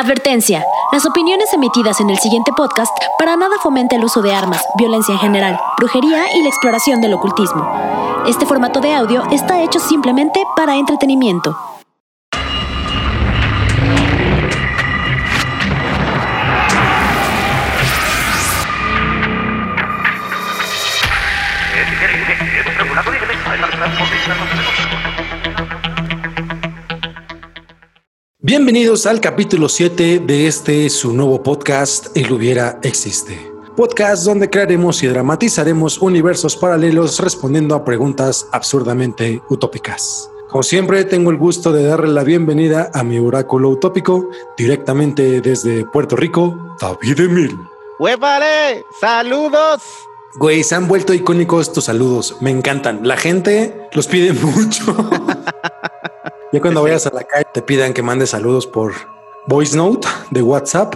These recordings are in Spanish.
Advertencia. Las opiniones emitidas en el siguiente podcast para nada fomenta el uso de armas, violencia en general, brujería y la exploración del ocultismo. Este formato de audio está hecho simplemente para entretenimiento. Bienvenidos al capítulo 7 de este su nuevo podcast El hubiera existe. Podcast donde crearemos y dramatizaremos universos paralelos respondiendo a preguntas absurdamente utópicas. Como siempre, tengo el gusto de darle la bienvenida a mi oráculo utópico directamente desde Puerto Rico, David Emil. ¡Huevale! ¡Saludos! Güey, se han vuelto icónicos tus saludos. Me encantan. La gente los pide mucho. Ya cuando vayas a la calle te pidan que mandes saludos por voice note de WhatsApp,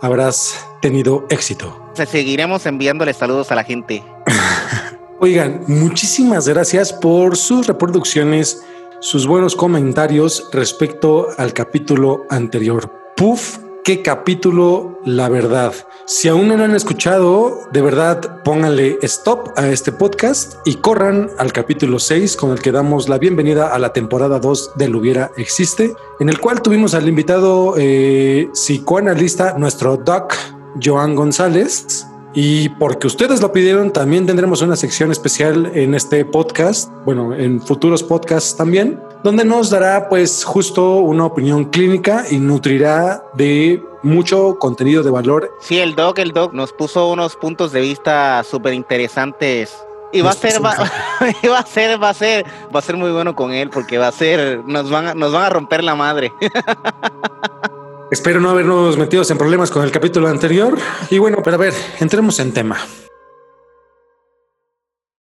habrás tenido éxito. seguiremos enviándole saludos a la gente. Oigan, muchísimas gracias por sus reproducciones, sus buenos comentarios respecto al capítulo anterior. Puff qué capítulo, la verdad. Si aún no lo han escuchado, de verdad pónganle stop a este podcast y corran al capítulo 6 con el que damos la bienvenida a la temporada 2 del Hubiera Existe, en el cual tuvimos al invitado eh, psicoanalista, nuestro doc, Joan González, y porque ustedes lo pidieron, también tendremos una sección especial en este podcast, bueno, en futuros podcasts también, donde nos dará pues justo una opinión clínica y nutrirá de mucho contenido de valor. Sí, el doc, el doc nos puso unos puntos de vista súper interesantes. Y va a ser, va, va, a ser, va a ser, va a ser muy bueno con él porque va a ser, nos van, nos van a romper la madre. Espero no habernos metido en problemas con el capítulo anterior. Y bueno, pero a ver, entremos en tema.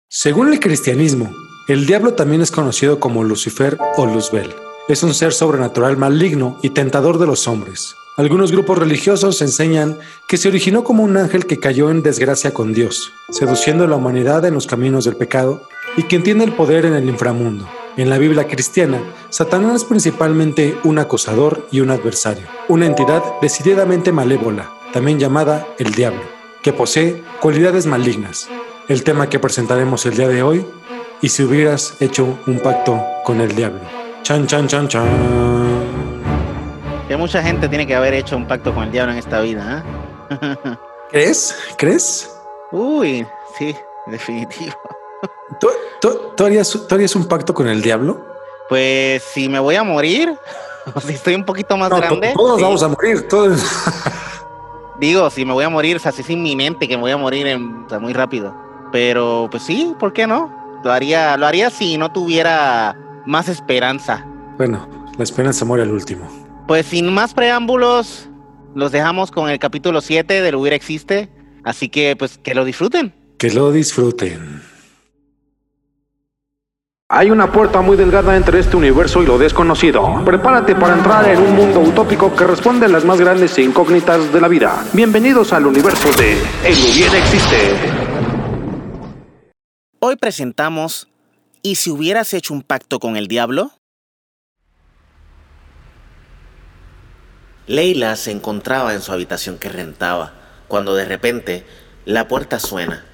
Según el cristianismo, el diablo también es conocido como Lucifer o Luzbel. Es un ser sobrenatural maligno y tentador de los hombres. Algunos grupos religiosos enseñan que se originó como un ángel que cayó en desgracia con Dios, seduciendo a la humanidad en los caminos del pecado y quien tiene el poder en el inframundo. En la Biblia cristiana, Satanás es principalmente un acusador y un adversario, una entidad decididamente malévola, también llamada el diablo, que posee cualidades malignas. El tema que presentaremos el día de hoy, y si hubieras hecho un pacto con el diablo. Chan, chan, chan, chan. Que mucha gente tiene que haber hecho un pacto con el diablo en esta vida. ¿eh? ¿Crees? ¿Crees? Uy, sí, definitivo. ¿Tú, harías, un pacto con el diablo? Pues si me voy a morir, o si estoy un poquito más grande. Todos vamos a morir, todos. Digo, si me voy a morir, o sea, si es inminente que me voy a morir en, muy rápido. Pero pues sí, ¿por qué no? Lo haría, lo haría si no tuviera más esperanza. Bueno, la esperanza muere al último. Pues sin más preámbulos, los dejamos con el capítulo 7 del Hubiera Existe. Así que pues que lo disfruten. Que lo disfruten. Hay una puerta muy delgada entre este universo y lo desconocido. Prepárate para entrar en un mundo utópico que responde a las más grandes incógnitas de la vida. Bienvenidos al universo de El hubiera existe. Hoy presentamos ¿Y si hubieras hecho un pacto con el diablo? Leila se encontraba en su habitación que rentaba, cuando de repente la puerta suena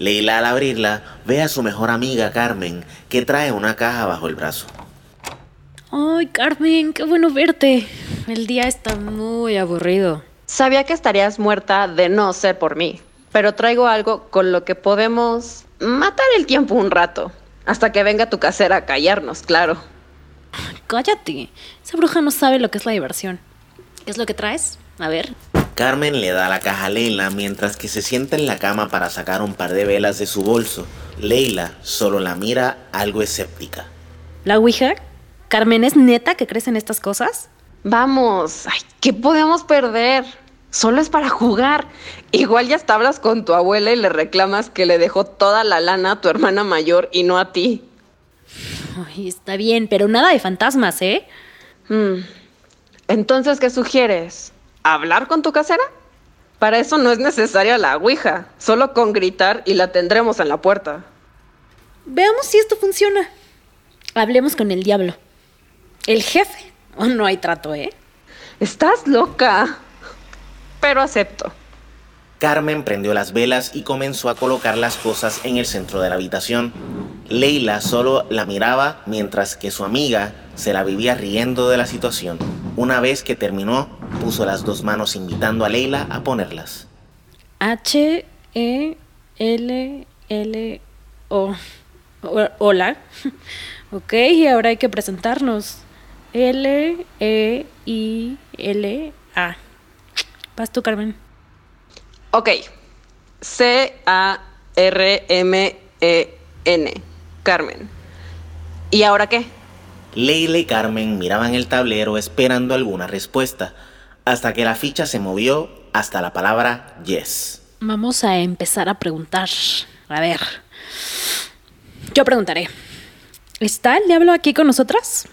Leila al abrirla ve a su mejor amiga Carmen que trae una caja bajo el brazo. Ay, Carmen, qué bueno verte. El día está muy aburrido. Sabía que estarías muerta de no ser por mí, pero traigo algo con lo que podemos matar el tiempo un rato, hasta que venga tu casera a callarnos, claro. Cállate, esa bruja no sabe lo que es la diversión. ¿Qué es lo que traes? A ver. Carmen le da la caja a Leila mientras que se sienta en la cama para sacar un par de velas de su bolso. Leila solo la mira algo escéptica. ¿La Ouija? ¿Carmen es neta que crees en estas cosas? Vamos, ay, ¿qué podemos perder? Solo es para jugar. Igual ya hasta hablas con tu abuela y le reclamas que le dejó toda la lana a tu hermana mayor y no a ti. Ay, está bien, pero nada de fantasmas, ¿eh? Hmm. Entonces, ¿qué sugieres? ¿Hablar con tu casera? Para eso no es necesaria la Ouija, solo con gritar y la tendremos en la puerta. Veamos si esto funciona. Hablemos con el diablo. El jefe. Oh, no hay trato, ¿eh? Estás loca. Pero acepto. Carmen prendió las velas y comenzó a colocar las cosas en el centro de la habitación. Leila solo la miraba mientras que su amiga se la vivía riendo de la situación. Una vez que terminó, puso las dos manos invitando a Leila a ponerlas. H E L L O. Hola. Ok, y ahora hay que presentarnos. L E I L A. Vas tú, Carmen. Ok. C-A-R-M-E-N. Carmen. ¿Y ahora qué? Leila y Carmen miraban el tablero esperando alguna respuesta, hasta que la ficha se movió hasta la palabra yes. Vamos a empezar a preguntar. A ver. Yo preguntaré. ¿Está el diablo aquí con nosotras?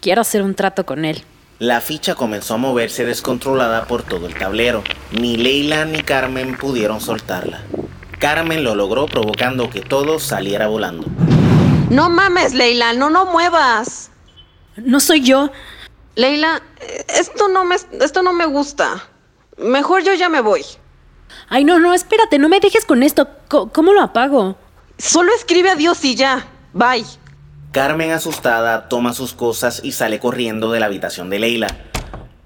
Quiero hacer un trato con él. La ficha comenzó a moverse descontrolada por todo el tablero. Ni Leila ni Carmen pudieron soltarla. Carmen lo logró provocando que todo saliera volando. No mames, Leila, no no muevas. No soy yo. Leila, esto no me esto no me gusta. Mejor yo ya me voy. Ay, no, no, espérate, no me dejes con esto. ¿Cómo lo apago? Solo escribe adiós y ya. Bye. Carmen, asustada, toma sus cosas y sale corriendo de la habitación de Leila.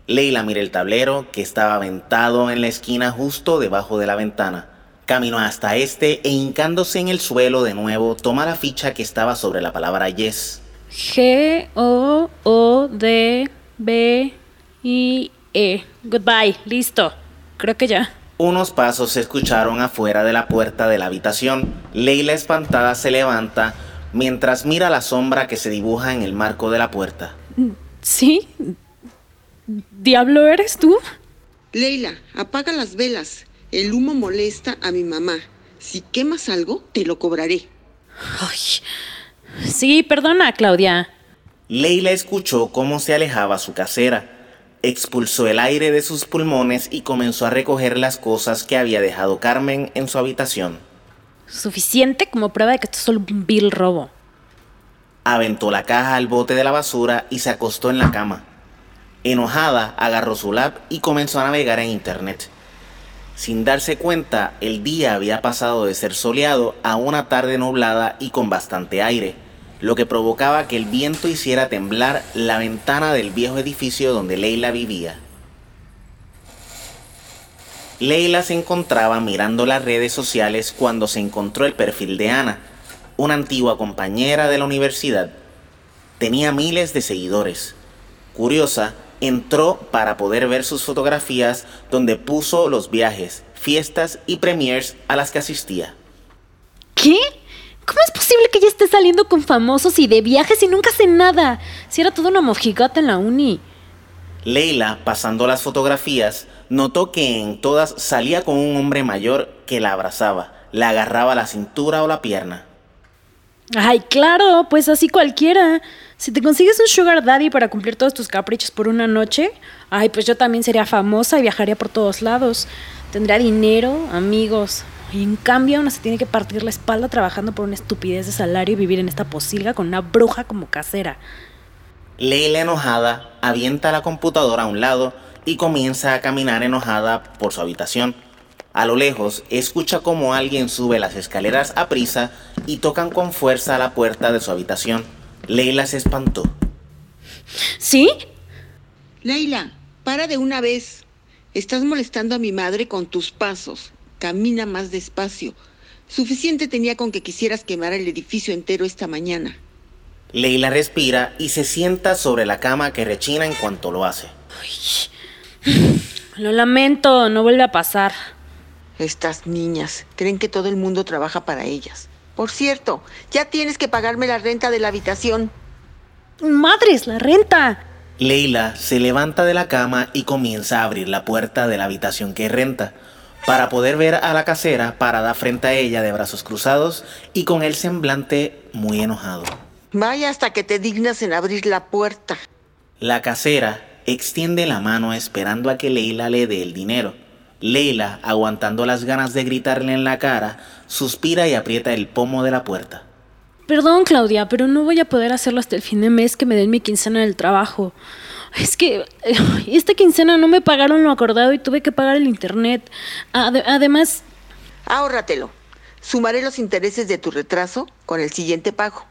Leila mira el tablero que estaba aventado en la esquina justo debajo de la ventana. Caminó hasta este e hincándose en el suelo de nuevo, toma la ficha que estaba sobre la palabra yes. G O O D B I E. Goodbye. Listo. Creo que ya. Unos pasos se escucharon afuera de la puerta de la habitación. Leila espantada se levanta mientras mira la sombra que se dibuja en el marco de la puerta. ¿Sí? ¿Diablo eres tú? Leila, apaga las velas. El humo molesta a mi mamá. Si quemas algo, te lo cobraré. Ay. Sí, perdona, Claudia. Leila escuchó cómo se alejaba su casera. Expulsó el aire de sus pulmones y comenzó a recoger las cosas que había dejado Carmen en su habitación. Suficiente como prueba de que esto es solo un vil robo. Aventó la caja al bote de la basura y se acostó en la cama. Enojada, agarró su lap y comenzó a navegar en internet. Sin darse cuenta, el día había pasado de ser soleado a una tarde nublada y con bastante aire, lo que provocaba que el viento hiciera temblar la ventana del viejo edificio donde Leila vivía. Leila se encontraba mirando las redes sociales cuando se encontró el perfil de Ana, una antigua compañera de la universidad. Tenía miles de seguidores. Curiosa, entró para poder ver sus fotografías donde puso los viajes, fiestas y premiers a las que asistía. ¿Qué? ¿Cómo es posible que ella esté saliendo con famosos y de viajes y nunca hace nada? Si era toda una mojigata en la uni. Leila, pasando las fotografías, notó que en todas salía con un hombre mayor que la abrazaba, la agarraba la cintura o la pierna. Ay, claro, pues así cualquiera. Si te consigues un sugar daddy para cumplir todos tus caprichos por una noche, ay, pues yo también sería famosa y viajaría por todos lados. Tendría dinero, amigos. Y en cambio uno se tiene que partir la espalda trabajando por una estupidez de salario y vivir en esta posilga con una bruja como casera. Leila enojada avienta la computadora a un lado y comienza a caminar enojada por su habitación. A lo lejos, escucha como alguien sube las escaleras a prisa y tocan con fuerza a la puerta de su habitación. Leila se espantó. ¿Sí? Leila, para de una vez. Estás molestando a mi madre con tus pasos. Camina más despacio. Suficiente tenía con que quisieras quemar el edificio entero esta mañana. Leila respira y se sienta sobre la cama que rechina en cuanto lo hace. Lo lamento, no vuelve a pasar. Estas niñas creen que todo el mundo trabaja para ellas. Por cierto, ya tienes que pagarme la renta de la habitación. Madres, la renta. Leila se levanta de la cama y comienza a abrir la puerta de la habitación que renta, para poder ver a la casera parada frente a ella de brazos cruzados y con el semblante muy enojado. Vaya hasta que te dignas en abrir la puerta. La casera extiende la mano esperando a que Leila le dé el dinero. Leila, aguantando las ganas de gritarle en la cara, suspira y aprieta el pomo de la puerta. Perdón, Claudia, pero no voy a poder hacerlo hasta el fin de mes que me den mi quincena del trabajo. Es que esta quincena no me pagaron lo acordado y tuve que pagar el internet. Ade- además, Ahórratelo. Sumaré los intereses de tu retraso con el siguiente pago.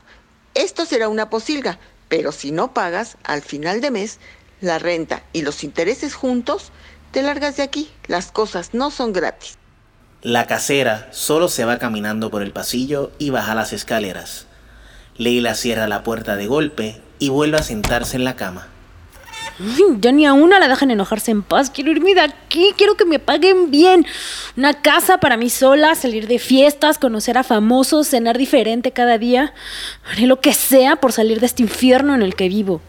Esto será una posilga, pero si no pagas, al final de mes, la renta y los intereses juntos, te largas de aquí. Las cosas no son gratis. La casera solo se va caminando por el pasillo y baja las escaleras. Leila cierra la puerta de golpe y vuelve a sentarse en la cama. ya ni a una la dejan enojarse en paz. Quiero irme de aquí, quiero que me paguen bien. Una casa para mí sola, salir de fiestas, conocer a famosos, cenar diferente cada día. Haré lo que sea por salir de este infierno en el que vivo.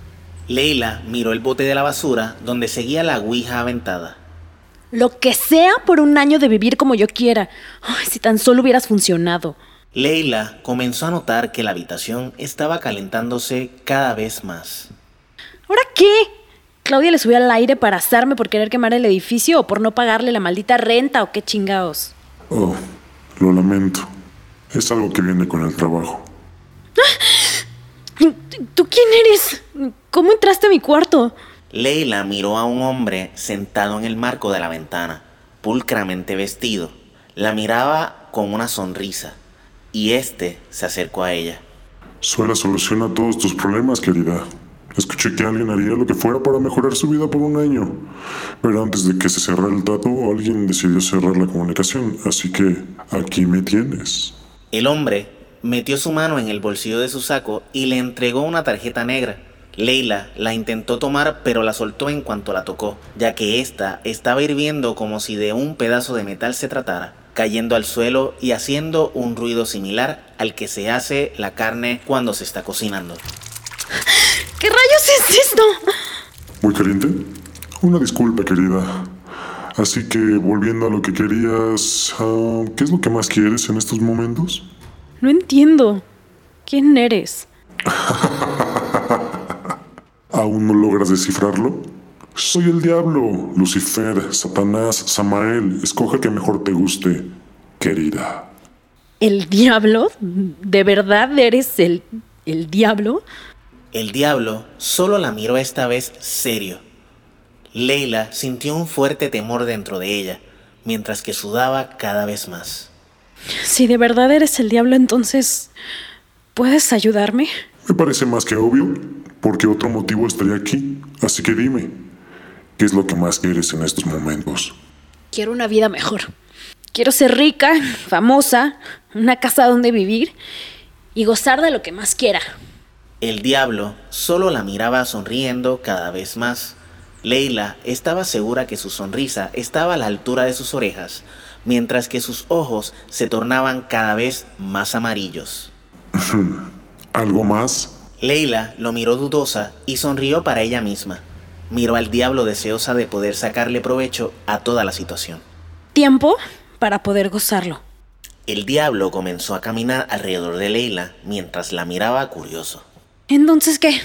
Leila miró el bote de la basura donde seguía la ouija aventada. Lo que sea por un año de vivir como yo quiera. Ay, si tan solo hubieras funcionado. Leila comenzó a notar que la habitación estaba calentándose cada vez más. ¿Ahora qué? ¿Claudia le subió al aire para asarme por querer quemar el edificio o por no pagarle la maldita renta o qué chingados? Oh, lo lamento. Es algo que viene con el trabajo. ¿Tú quién eres? ¿Cómo entraste a mi cuarto? Leila miró a un hombre sentado en el marco de la ventana, pulcramente vestido. La miraba con una sonrisa y este se acercó a ella. Suela soluciona todos tus problemas, querida. Escuché que alguien haría lo que fuera para mejorar su vida por un año. Pero antes de que se cerrara el trato, alguien decidió cerrar la comunicación. Así que aquí me tienes. El hombre metió su mano en el bolsillo de su saco y le entregó una tarjeta negra. Leila la intentó tomar pero la soltó en cuanto la tocó, ya que ésta estaba hirviendo como si de un pedazo de metal se tratara, cayendo al suelo y haciendo un ruido similar al que se hace la carne cuando se está cocinando. ¿Qué rayos es esto? ¿Muy caliente? Una disculpa, querida. Así que, volviendo a lo que querías, ah, ¿qué es lo que más quieres en estos momentos? No entiendo. ¿Quién eres? ¿Aún no logras descifrarlo? Soy el diablo, Lucifer, Satanás, Samael. Escoge el que mejor te guste, querida. ¿El diablo? ¿De verdad eres el, el diablo? El diablo solo la miró esta vez serio. Leila sintió un fuerte temor dentro de ella, mientras que sudaba cada vez más. Si de verdad eres el diablo, entonces... ¿Puedes ayudarme? Me parece más que obvio, porque otro motivo estaría aquí. Así que dime, ¿qué es lo que más quieres en estos momentos? Quiero una vida mejor. Quiero ser rica, famosa, una casa donde vivir y gozar de lo que más quiera. El diablo solo la miraba sonriendo cada vez más. Leila estaba segura que su sonrisa estaba a la altura de sus orejas, mientras que sus ojos se tornaban cada vez más amarillos. ¿Algo más? Leila lo miró dudosa y sonrió para ella misma. Miró al diablo deseosa de poder sacarle provecho a toda la situación. Tiempo para poder gozarlo. El diablo comenzó a caminar alrededor de Leila mientras la miraba curioso. Entonces, ¿qué?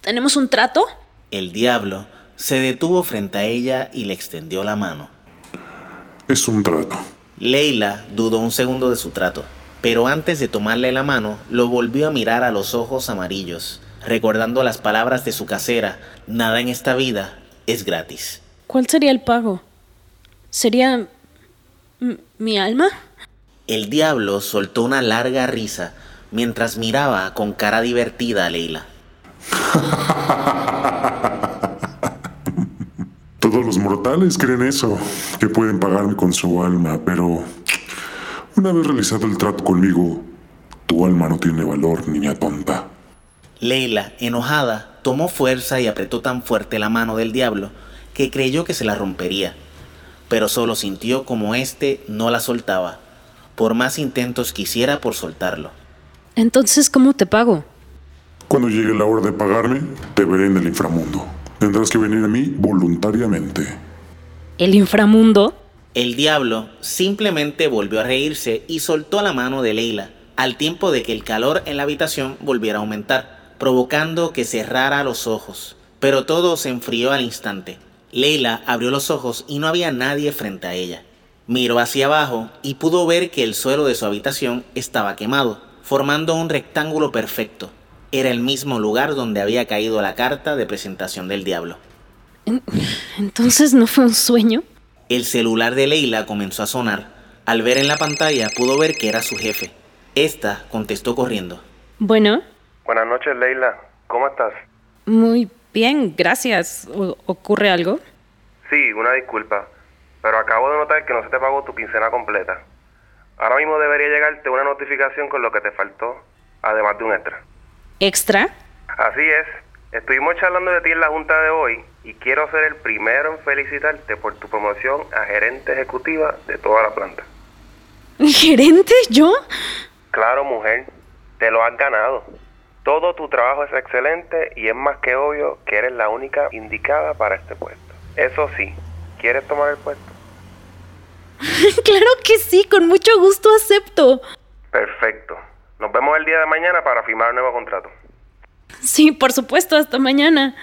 ¿Tenemos un trato? El diablo se detuvo frente a ella y le extendió la mano. Es un trato. Leila dudó un segundo de su trato, pero antes de tomarle la mano, lo volvió a mirar a los ojos amarillos, recordando las palabras de su casera, nada en esta vida es gratis. ¿Cuál sería el pago? ¿Sería... mi alma? El diablo soltó una larga risa mientras miraba con cara divertida a Leila. Todos los mortales creen eso, que pueden pagarme con su alma, pero una vez realizado el trato conmigo, tu alma no tiene valor, niña tonta. Leila, enojada, tomó fuerza y apretó tan fuerte la mano del diablo que creyó que se la rompería, pero solo sintió como éste no la soltaba, por más intentos que hiciera por soltarlo. Entonces, ¿cómo te pago? Cuando llegue la hora de pagarme, te veré en el inframundo. Tendrás que venir a mí voluntariamente. ¿El inframundo? El diablo simplemente volvió a reírse y soltó la mano de Leila, al tiempo de que el calor en la habitación volviera a aumentar, provocando que cerrara los ojos. Pero todo se enfrió al instante. Leila abrió los ojos y no había nadie frente a ella. Miró hacia abajo y pudo ver que el suelo de su habitación estaba quemado, formando un rectángulo perfecto. era el mismo lugar donde había caído la carta de presentación del diablo. Entonces no fue un sueño. El celular de Leila comenzó a sonar. Al ver en la pantalla pudo ver que era su jefe. Esta contestó corriendo. Bueno. Buenas noches, Leila. ¿Cómo estás? Muy bien, gracias. ¿Ocurre algo? Sí, una disculpa. Pero acabo de notar que no se te pagó tu quincena completa. Ahora mismo debería llegarte una notificación con lo que te faltó, además de un extra. ¿Extra? Así es. Estuvimos charlando de ti en la junta de hoy y quiero ser el primero en felicitarte por tu promoción a gerente ejecutiva de toda la planta. ¿Gerente? ¿Yo? Claro, mujer. Te lo has ganado. Todo tu trabajo es excelente y es más que obvio que eres la única indicada para este puesto. Eso sí, ¿quieres tomar el puesto? claro que sí, con mucho gusto acepto. Perfecto. Nos vemos el día de mañana para firmar el nuevo contrato. Sí, por supuesto, hasta mañana.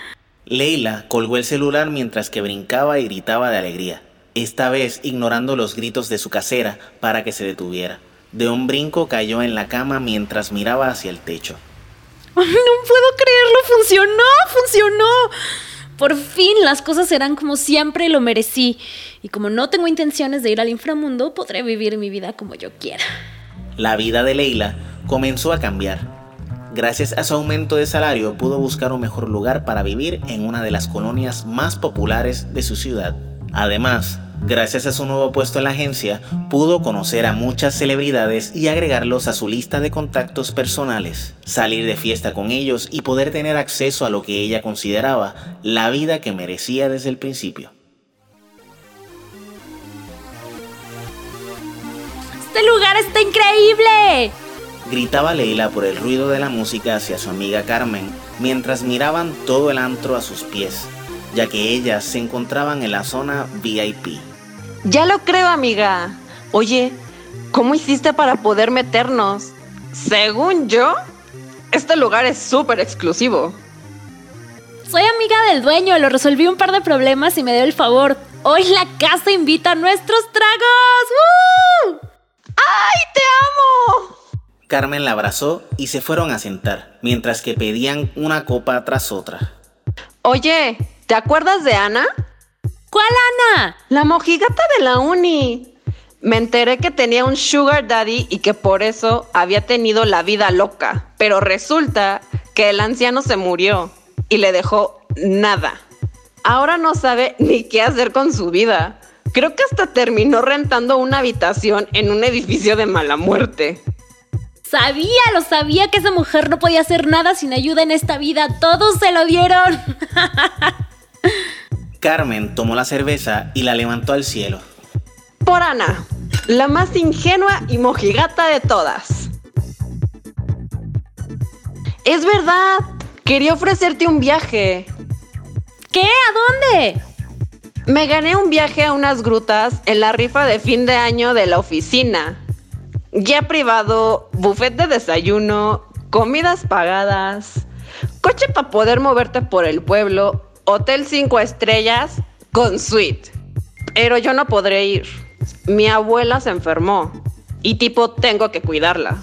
Leila colgó el celular mientras que brincaba y gritaba de alegría, esta vez ignorando los gritos de su casera para que se detuviera. De un brinco cayó en la cama mientras miraba hacia el techo. no puedo creerlo, funcionó, funcionó. Por fin las cosas serán como siempre lo merecí. Y como no tengo intenciones de ir al inframundo, podré vivir mi vida como yo quiera. La vida de Leila comenzó a cambiar. Gracias a su aumento de salario pudo buscar un mejor lugar para vivir en una de las colonias más populares de su ciudad. Además, Gracias a su nuevo puesto en la agencia, pudo conocer a muchas celebridades y agregarlos a su lista de contactos personales, salir de fiesta con ellos y poder tener acceso a lo que ella consideraba la vida que merecía desde el principio. ¡Este lugar está increíble! Gritaba Leila por el ruido de la música hacia su amiga Carmen mientras miraban todo el antro a sus pies, ya que ellas se encontraban en la zona VIP. Ya lo creo, amiga. Oye, ¿cómo hiciste para poder meternos? Según yo, este lugar es súper exclusivo. Soy amiga del dueño, lo resolví un par de problemas y me dio el favor. Hoy la casa invita a nuestros tragos. ¡Ay, te amo! Carmen la abrazó y se fueron a sentar, mientras que pedían una copa tras otra. Oye, ¿te acuerdas de Ana? ¿Cuál Ana? La mojigata de la uni. Me enteré que tenía un sugar daddy y que por eso había tenido la vida loca. Pero resulta que el anciano se murió y le dejó nada. Ahora no sabe ni qué hacer con su vida. Creo que hasta terminó rentando una habitación en un edificio de mala muerte. Sabía, lo sabía que esa mujer no podía hacer nada sin ayuda en esta vida. Todos se lo dieron. Carmen tomó la cerveza y la levantó al cielo. Por Ana, la más ingenua y mojigata de todas. Es verdad, quería ofrecerte un viaje. ¿Qué? ¿A dónde? Me gané un viaje a unas grutas en la rifa de fin de año de la oficina. Guía privado, buffet de desayuno, comidas pagadas, coche para poder moverte por el pueblo Hotel 5 estrellas con suite. Pero yo no podré ir. Mi abuela se enfermó y tipo tengo que cuidarla.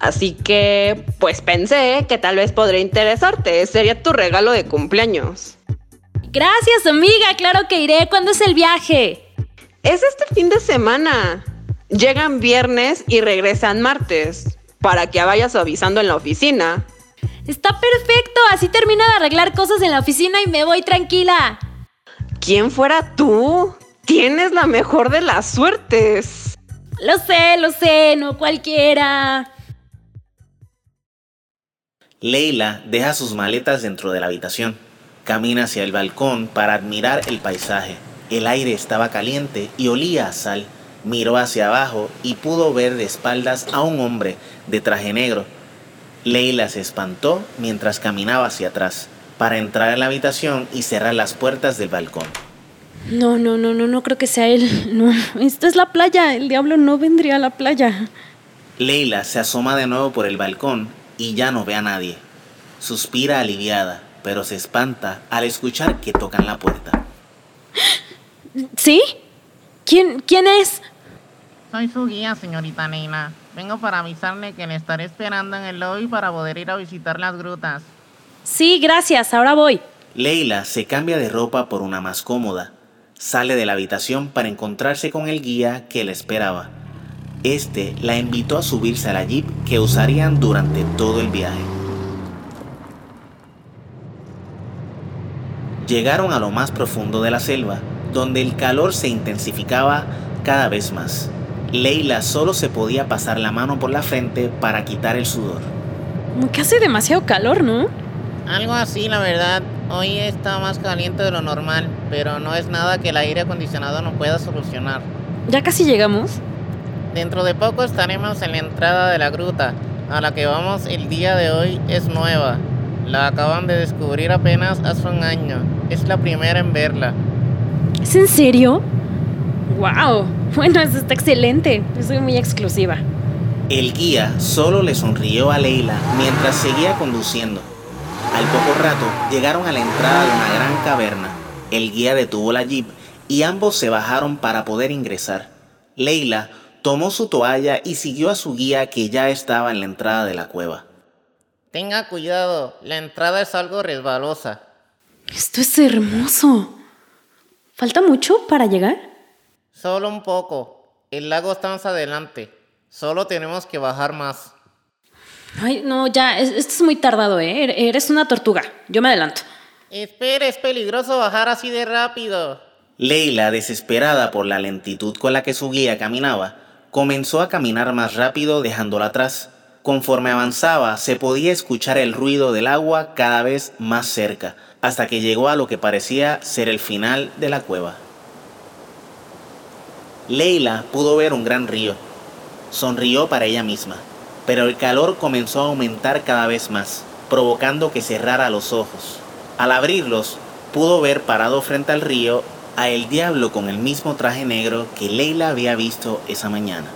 Así que, pues pensé que tal vez podría interesarte. Sería tu regalo de cumpleaños. Gracias, amiga. Claro que iré. ¿Cuándo es el viaje? Es este fin de semana. Llegan viernes y regresan martes. Para que vayas avisando en la oficina. Está perfecto, así termino de arreglar cosas en la oficina y me voy tranquila. ¿Quién fuera tú? Tienes la mejor de las suertes. Lo sé, lo sé, no cualquiera. Leila deja sus maletas dentro de la habitación. Camina hacia el balcón para admirar el paisaje. El aire estaba caliente y olía a sal. Miró hacia abajo y pudo ver de espaldas a un hombre de traje negro Leila se espantó mientras caminaba hacia atrás para entrar en la habitación y cerrar las puertas del balcón. No, no, no, no, no creo que sea él. No, esta es la playa. El diablo no vendría a la playa. Leila se asoma de nuevo por el balcón y ya no ve a nadie. Suspira aliviada, pero se espanta al escuchar que tocan la puerta. ¿Sí? ¿Quién, quién es? Soy su guía, señorita Leila. Vengo para avisarle que le estaré esperando en el lobby para poder ir a visitar las grutas. Sí, gracias, ahora voy. Leila se cambia de ropa por una más cómoda. Sale de la habitación para encontrarse con el guía que la esperaba. Este la invitó a subirse a la jeep que usarían durante todo el viaje. Llegaron a lo más profundo de la selva, donde el calor se intensificaba cada vez más. Leila solo se podía pasar la mano por la frente para quitar el sudor. Como que hace demasiado calor, ¿no? Algo así, la verdad. Hoy está más caliente de lo normal, pero no es nada que el aire acondicionado no pueda solucionar. ¿Ya casi llegamos? Dentro de poco estaremos en la entrada de la gruta. A la que vamos el día de hoy es nueva. La acaban de descubrir apenas hace un año. Es la primera en verla. ¿Es en serio? ¡Wow! Bueno, eso está excelente. Soy muy exclusiva. El guía solo le sonrió a Leila mientras seguía conduciendo. Al poco rato llegaron a la entrada de una gran caverna. El guía detuvo la jeep y ambos se bajaron para poder ingresar. Leila tomó su toalla y siguió a su guía que ya estaba en la entrada de la cueva. Tenga cuidado, la entrada es algo resbalosa. Esto es hermoso. ¿Falta mucho para llegar? Solo un poco. El lago está más adelante. Solo tenemos que bajar más. Ay, no, ya, es- esto es muy tardado, ¿eh? Er- Eres una tortuga. Yo me adelanto. Espere, es peligroso bajar así de rápido. Leila, desesperada por la lentitud con la que su guía caminaba, comenzó a caminar más rápido dejándola atrás. Conforme avanzaba, se podía escuchar el ruido del agua cada vez más cerca, hasta que llegó a lo que parecía ser el final de la cueva. Leila pudo ver un gran río. Sonrió para ella misma, pero el calor comenzó a aumentar cada vez más, provocando que cerrara los ojos. Al abrirlos, pudo ver parado frente al río a el diablo con el mismo traje negro que Leila había visto esa mañana.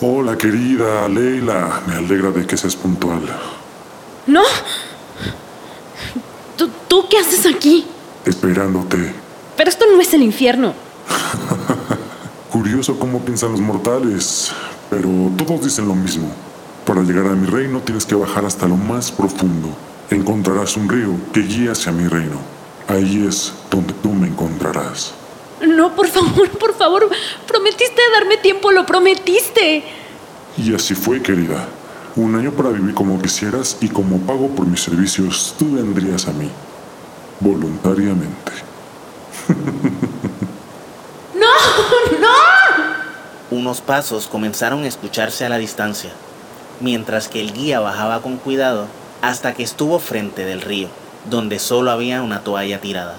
Hola querida Leila, me alegra de que seas puntual. ¡No! ¿Tú, ¿Tú qué haces aquí? Esperándote. Pero esto no es el infierno. Curioso cómo piensan los mortales, pero todos dicen lo mismo. Para llegar a mi reino tienes que bajar hasta lo más profundo. Encontrarás un río que guía hacia mi reino. Ahí es donde tú me encontrarás. No, por favor, por favor. Prometiste darme tiempo, lo prometiste. Y así fue, querida. Un año para vivir como quisieras y como pago por mis servicios, tú vendrías a mí. Voluntariamente. ¡No! ¡No! Unos pasos comenzaron a escucharse a la distancia, mientras que el guía bajaba con cuidado hasta que estuvo frente del río, donde solo había una toalla tirada.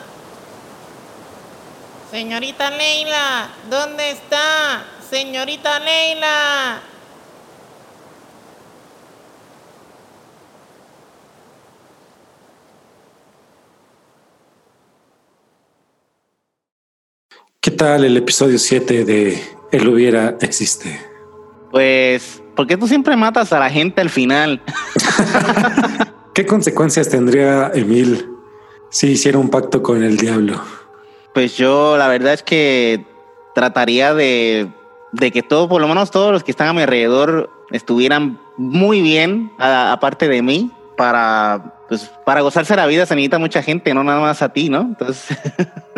Señorita Leila, ¿dónde está? Señorita Leila. ¿Qué tal el episodio 7 de El hubiera existe? Pues, ¿por qué tú siempre matas a la gente al final? ¿Qué consecuencias tendría Emil si hiciera un pacto con el diablo? Pues yo la verdad es que trataría de, de que todos, por lo menos todos los que están a mi alrededor, estuvieran muy bien, aparte de mí, para, pues, para gozarse la vida se necesita mucha gente, no nada más a ti, ¿no? Entonces,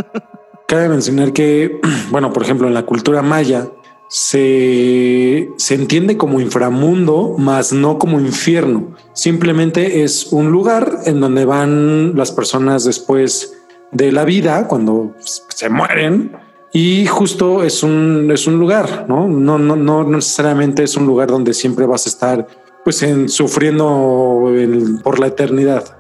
Cabe mencionar que, bueno, por ejemplo, en la cultura maya se, se entiende como inframundo, más no como infierno. Simplemente es un lugar en donde van las personas después de la vida, cuando se mueren. Y justo es un, es un lugar, ¿no? No, no, no necesariamente es un lugar donde siempre vas a estar pues en, sufriendo por la eternidad.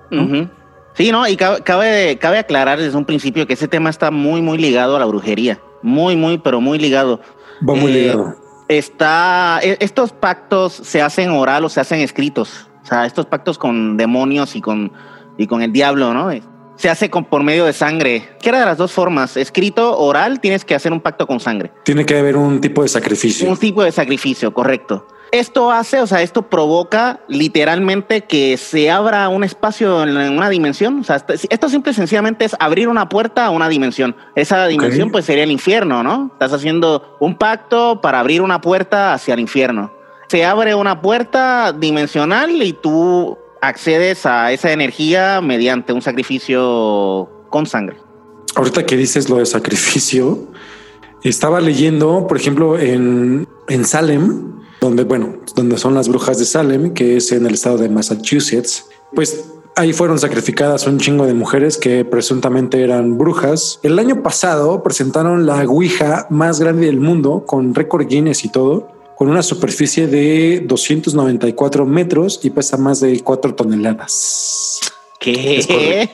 Sí, no, y cabe, cabe, aclarar desde un principio que ese tema está muy, muy ligado a la brujería. Muy, muy, pero muy ligado. Va muy Eh, ligado. Está, e- estos pactos se hacen oral o se hacen escritos. O sea, estos pactos con demonios y con, y con el diablo, ¿no? Se hace con, por medio de sangre. Quiera de las dos formas, escrito, oral, tienes que hacer un pacto con sangre. Tiene que haber un tipo de sacrificio. Un tipo de sacrificio, correcto. Esto hace, o sea, esto provoca literalmente que se abra un espacio en una dimensión. O sea, esto- esto simple y sencillamente es abrir una puerta a una dimensión. Esa dimensión, pues, sería el infierno, ¿no? Estás haciendo un pacto para abrir una puerta hacia el infierno. Se abre una puerta dimensional y tú accedes a esa energía mediante un sacrificio con sangre. Ahorita que dices lo de sacrificio, estaba leyendo, por ejemplo, en, en Salem, donde, bueno, donde son las brujas de Salem, que es en el estado de Massachusetts, pues ahí fueron sacrificadas un chingo de mujeres que presuntamente eran brujas. El año pasado presentaron la Ouija más grande del mundo con récord Guinness y todo, con una superficie de 294 metros y pesa más de 4 toneladas. ¿Qué?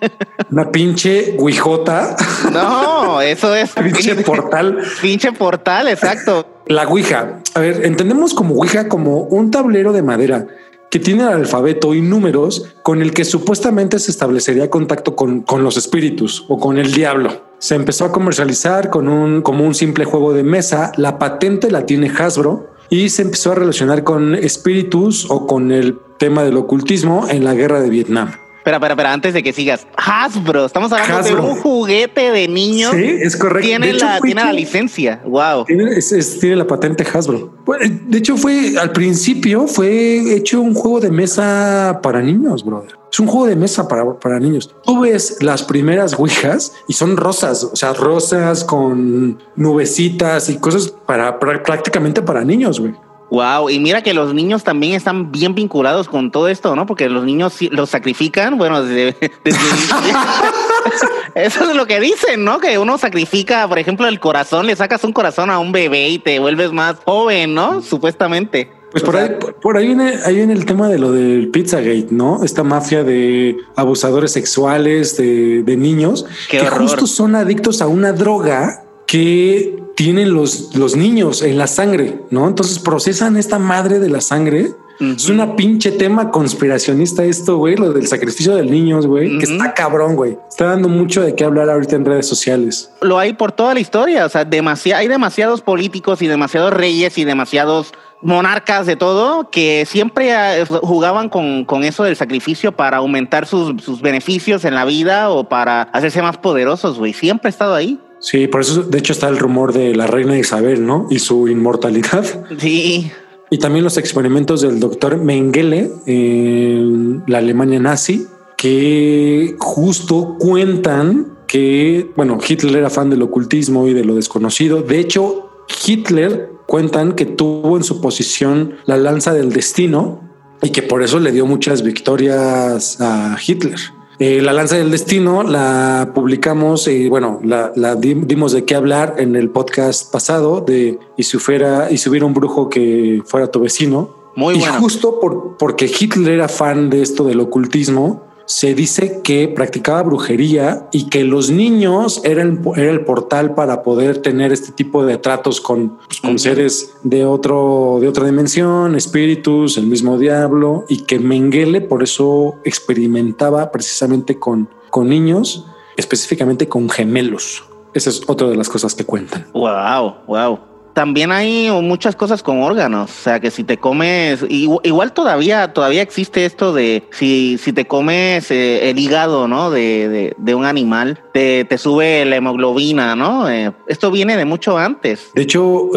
Una pinche Ouijota. No, eso es pinche portal. Pinche portal, exacto. La Ouija. A ver, entendemos como Ouija como un tablero de madera que tiene el alfabeto y números con el que supuestamente se establecería contacto con, con, los espíritus o con el diablo. Se empezó a comercializar con un, como un simple juego de mesa. La patente la tiene Hasbro y se empezó a relacionar con espíritus o con el tema del ocultismo en la guerra de Vietnam. Espera, espera, espera, antes de que sigas. Hasbro, estamos hablando Hasbro. de un juguete de niños. Sí, es correcto. Tiene, hecho, la, tiene licencia. Wow. Tiene, es- es- tiene la patente Hasbro. Bueno, De hecho, fue al principio fue hecho un juego de mesa para niños, brother. Es un juego de mesa para, para niños. Tú ves las primeras Ouijas y son rosas, o sea, rosas con nubecitas y cosas para, para- prácticamente para niños, güey. Wow, y mira que los niños también están bien vinculados con todo esto, ¿no? Porque los niños los sacrifican, bueno, desde, desde- eso es lo que dicen, ¿no? Que uno sacrifica, por ejemplo, el corazón, le sacas un corazón a un bebé y te vuelves más joven, ¿no? Supuestamente. Pues por ahí, por- por ahí viene, ahí viene el tema de lo del Pizzagate, ¿no? Esta mafia de abusadores sexuales de, de niños Qué que horror. justo son adictos a una droga que tienen los, los niños en la sangre, ¿no? Entonces procesan esta madre de la sangre. Es una pinche tema conspiracionista esto, güey, lo del sacrificio de niños, güey, que está cabrón, güey. Está dando mucho de qué hablar ahorita en redes sociales. lo hay por toda la historia. O sea, demasi- hay demasiados políticos y demasiados reyes y demasiados monarcas de todo que siempre eh, jugaban con, con eso del sacrificio para aumentar sus, sus beneficios en la vida o para hacerse más poderosos, güey. Siempre ha estado ahí. Sí, por eso, de hecho, está el rumor de la reina Isabel, ¿no? Y su inmortalidad. Sí. Y también los experimentos del doctor Mengele en la Alemania nazi, que justo cuentan que, bueno, Hitler era fan del ocultismo y de lo desconocido. De hecho, Hitler cuentan que tuvo en su posición la lanza del destino y que por eso le dio muchas victorias a Hitler. Eh, la lanza del destino la publicamos y bueno, la, la di- dimos de qué hablar en el podcast pasado de y si fuera y si hubiera un brujo que fuera tu vecino. Muy y bueno. justo por, porque Hitler era fan de esto del ocultismo, se dice que practicaba brujería y que los niños eran era el portal para poder tener este tipo de tratos con, pues, con seres de otro de otra dimensión, espíritus, el mismo diablo y que Mengele por eso experimentaba precisamente con con niños, específicamente con gemelos. Esa es otra de las cosas que cuentan. Wow, wow. También hay muchas cosas con órganos, o sea que si te comes, igu- igual todavía todavía existe esto de si, si te comes eh, el hígado, ¿no? De, de, un animal, te, te sube la hemoglobina, ¿no? Eh, esto viene de mucho antes. De hecho,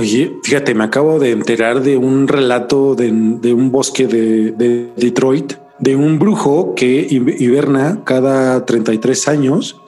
fíjate, me acabo de enterar de un relato de, de un bosque de, de Detroit, de un brujo que hi- hiberna cada 33 años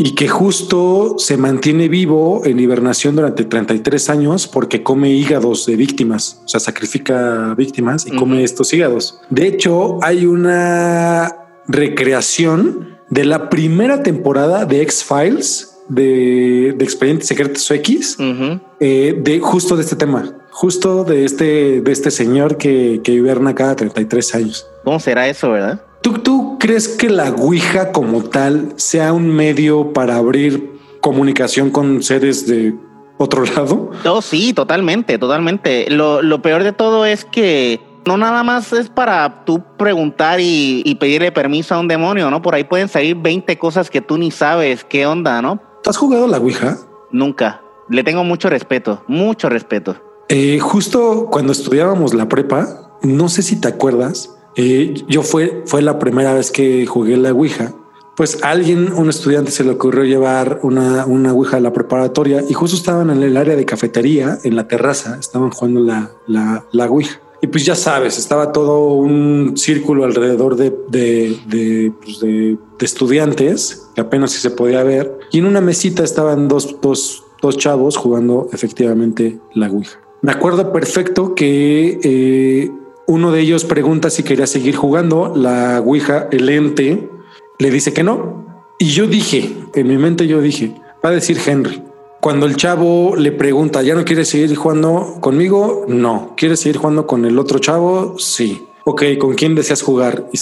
y que justo se mantiene vivo en hibernación durante 33 años porque come hígados de víctimas, o sea, sacrifica víctimas y come estos hígados. De hecho, hay una recreación de la primera temporada de X-Files, de, de Expedientes Secretos X, Ujú. eh, de justo de este tema, justo de este, de este señor que, que hiberna cada 33 años. ¿Cómo será eso, verdad? ¿Tú, ¿Tú crees que la Ouija como tal sea un medio para abrir comunicación con seres de otro lado? Oh, sí, totalmente, totalmente. Lo, lo peor de todo es que no nada más es para tú preguntar y, y pedirle permiso a un demonio, ¿no? Por ahí pueden salir 20 cosas que tú ni sabes qué onda, ¿no? ¿Tú has jugado la Ouija? Nunca. Le tengo mucho respeto, mucho respeto. Eh, justo cuando estudiábamos la prepa, no sé si te acuerdas, eh, yo fue, fue la primera vez que jugué la Ouija. Pues a alguien, un estudiante, se le ocurrió llevar una, una Ouija a la preparatoria y justo estaban en el área de cafetería, en la terraza, estaban jugando la, la, la Ouija. Y pues ya sabes, estaba todo un círculo alrededor de, de, de, pues de, de estudiantes, que apenas si se podía ver. Y en una mesita estaban dos, dos, dos chavos jugando efectivamente la Ouija. Me acuerdo perfecto que eh, uno de ellos pregunta si quería seguir jugando. La Ouija, el ente, le dice que no. Y yo dije, en mi mente yo dije, va a decir Henry. Cuando el chavo le pregunta, ¿ya no quieres seguir jugando conmigo? No. ¿Quieres seguir jugando con el otro chavo? Sí. Ok, ¿con quién deseas jugar? Y,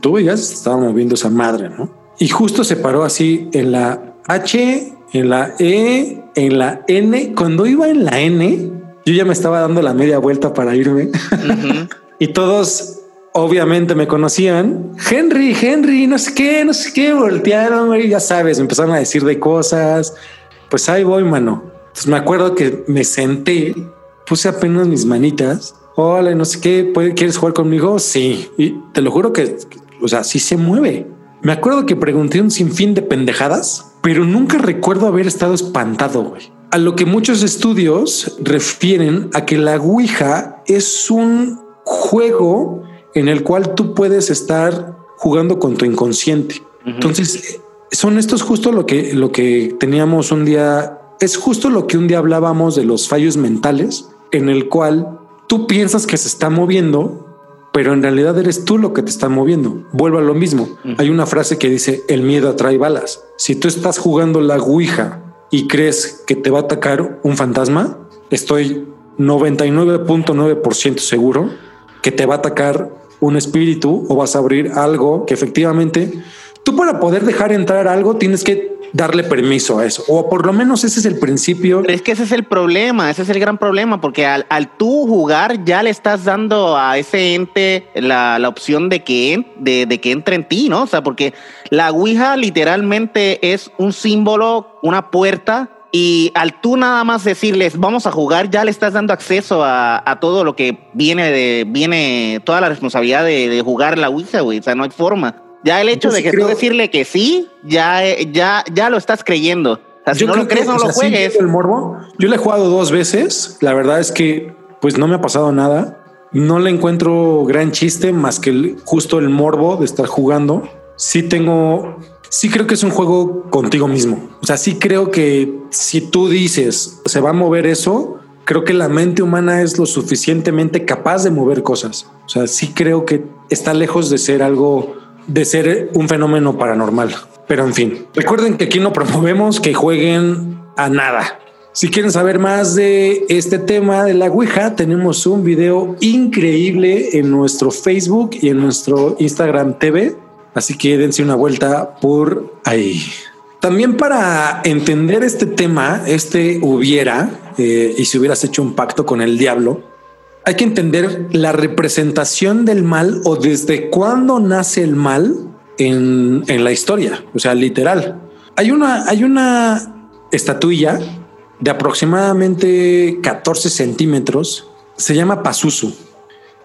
tú se estaba moviendo esa madre, ¿no? Y justo se paró así en la H, en la E, en la N. Cuando iba en la N, yo ya me estaba dando la media vuelta para irme. y todos obviamente me conocían. Henry, Henry, no sé qué, no sé qué, voltearon, ya sabes, me empezaron a decir de cosas. Pues ahí voy, mano. Entonces me acuerdo que me senté, puse apenas mis manitas. Hola, no sé qué, ¿quieres jugar conmigo? Sí. Y te lo juro que, o sea, sí se mueve. Me acuerdo que pregunté un sinfín de pendejadas, pero nunca recuerdo haber estado espantado, güey. A lo que muchos estudios refieren a que la Ouija es un juego en el cual tú puedes estar jugando con tu inconsciente. Uh -huh. Entonces, son estos justo lo que, lo que teníamos un día, es justo lo que un día hablábamos de los fallos mentales, en el cual tú piensas que se está moviendo, pero en realidad eres tú lo que te está moviendo. Vuelvo a lo mismo. Uh -huh. Hay una frase que dice, el miedo atrae balas. Si tú estás jugando la Ouija y crees que te va a atacar un fantasma, estoy 99.9% seguro que te va a atacar un espíritu o vas a abrir algo que efectivamente tú para poder dejar entrar algo tienes que darle permiso a eso o por lo menos ese es el principio. Pero es que ese es el problema, ese es el gran problema porque al, al tú jugar ya le estás dando a ese ente la, la opción de que, de, de que entre en ti, ¿no? O sea, porque la Ouija literalmente es un símbolo, una puerta y al tú nada más decirles vamos a jugar, ya le estás dando acceso a, a todo lo que viene de, viene toda la responsabilidad de, de jugar la Ouija, güey. O sea, no hay forma. Ya el hecho de que creo... tú decirle que sí, ya, ya, ya lo estás creyendo. O sea, si Yo no lo crees, que, no lo juegues. El morbo. Yo le he jugado dos veces. La verdad es que, pues, no me ha pasado nada. No le encuentro gran chiste más que el, justo el morbo de estar jugando. Sí tengo sí creo que es un juego contigo mismo. O sea, sí creo que si tú dices se va a mover eso, creo que la mente humana es lo suficientemente capaz de mover cosas. O sea, sí creo que está lejos de ser algo, de ser un fenómeno paranormal. Pero en fin, recuerden que aquí no promovemos que jueguen a nada. Si quieren saber más de este tema de la Ouija, tenemos un video increíble en nuestro Facebook y en nuestro Instagram TV Así que dense una vuelta por ahí. También para entender este tema, este hubiera, eh, y si hubieras hecho un pacto con el diablo, hay que entender la representación del mal o desde cuándo nace el mal en, en la historia. O sea, literal. Hay una, hay una estatuilla de aproximadamente 14 centímetros. Se llama Pazuzu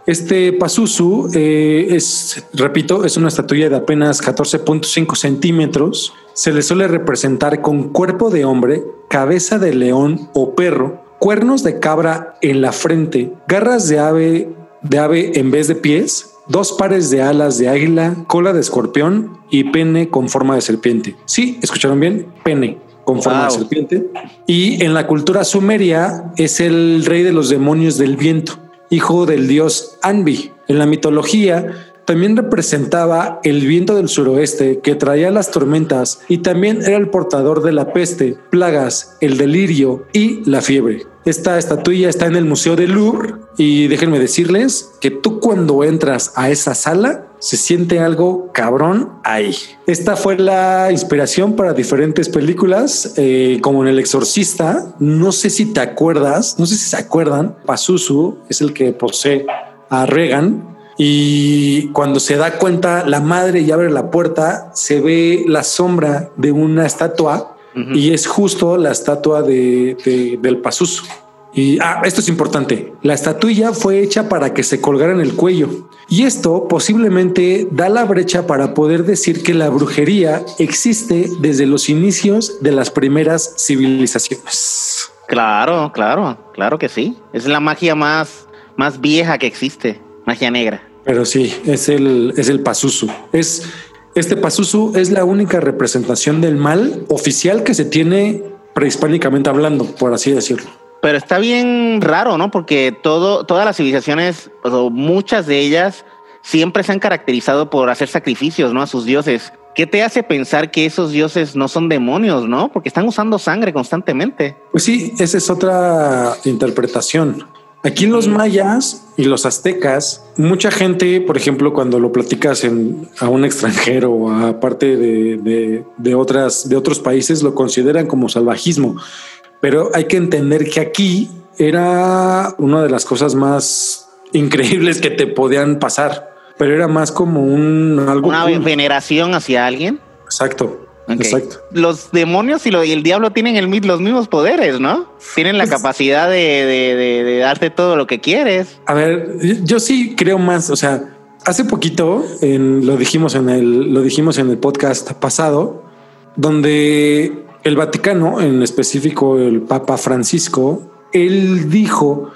este Pazuzu eh, es, repito, es una estatuilla de apenas 14.5 centímetros. Se le suele representar con cuerpo de hombre, cabeza de león o perro, cuernos de cabra en la frente, garras de ave, de ave en vez de pies, dos pares de alas de águila, cola de escorpión y pene con forma de serpiente. Sí, escucharon bien, pene con forma wow. de serpiente. Y en la cultura sumeria es el rey de los demonios del viento hijo del dios Anbi. En la mitología también representaba el viento del suroeste que traía las tormentas y también era el portador de la peste, plagas, el delirio y la fiebre. Esta estatuilla está en el Museo del Louvre y déjenme decirles que tú cuando entras a esa sala se siente algo cabrón ahí. Esta fue la inspiración para diferentes películas, eh, como en El Exorcista. No sé si te acuerdas, no sé si se acuerdan, Pazuzu es el que posee a Regan y cuando se da cuenta la madre y abre la puerta, se ve la sombra de una estatua uh -huh. y es justo la estatua de, de, del Pazuzu. Y ah, esto es importante. La estatuilla fue hecha para que se colgara en el cuello. Y esto posiblemente da la brecha para poder decir que la brujería existe desde los inicios de las primeras civilizaciones. Claro, claro, claro que sí. Es la magia más más vieja que existe, magia negra. Pero sí, es el, es el Pazuzu. Es, este Pazuzu es la única representación del mal oficial que se tiene prehispánicamente hablando, por así decirlo. Pero está bien raro, ¿no? Porque todo, todas las civilizaciones, o muchas de ellas, siempre se han caracterizado por hacer sacrificios, ¿no? A sus dioses. ¿Qué te hace pensar que esos dioses no son demonios, no? Porque están usando sangre constantemente. Pues sí, esa es otra interpretación. Aquí en los mayas y los aztecas, mucha gente, por ejemplo, cuando lo platicas en, a un extranjero o a parte de, de, de, otras, de otros países, lo consideran como salvajismo. Pero hay que entender que aquí era una de las cosas más increíbles que te podían pasar pero era más como un algo. Una veneración hacia alguien. Exacto. Exacto. Los demonios y, lo, y, el diablo tienen el, los mismos poderes, ¿no? Tienen la pues, capacidad de, de, de, darte todo lo que quieres. A ver, yo sí creo más, o sea, hace poquito en, lo dijimos en el lo dijimos en el podcast pasado, donde el Vaticano, en específico el Papa Francisco, él dijo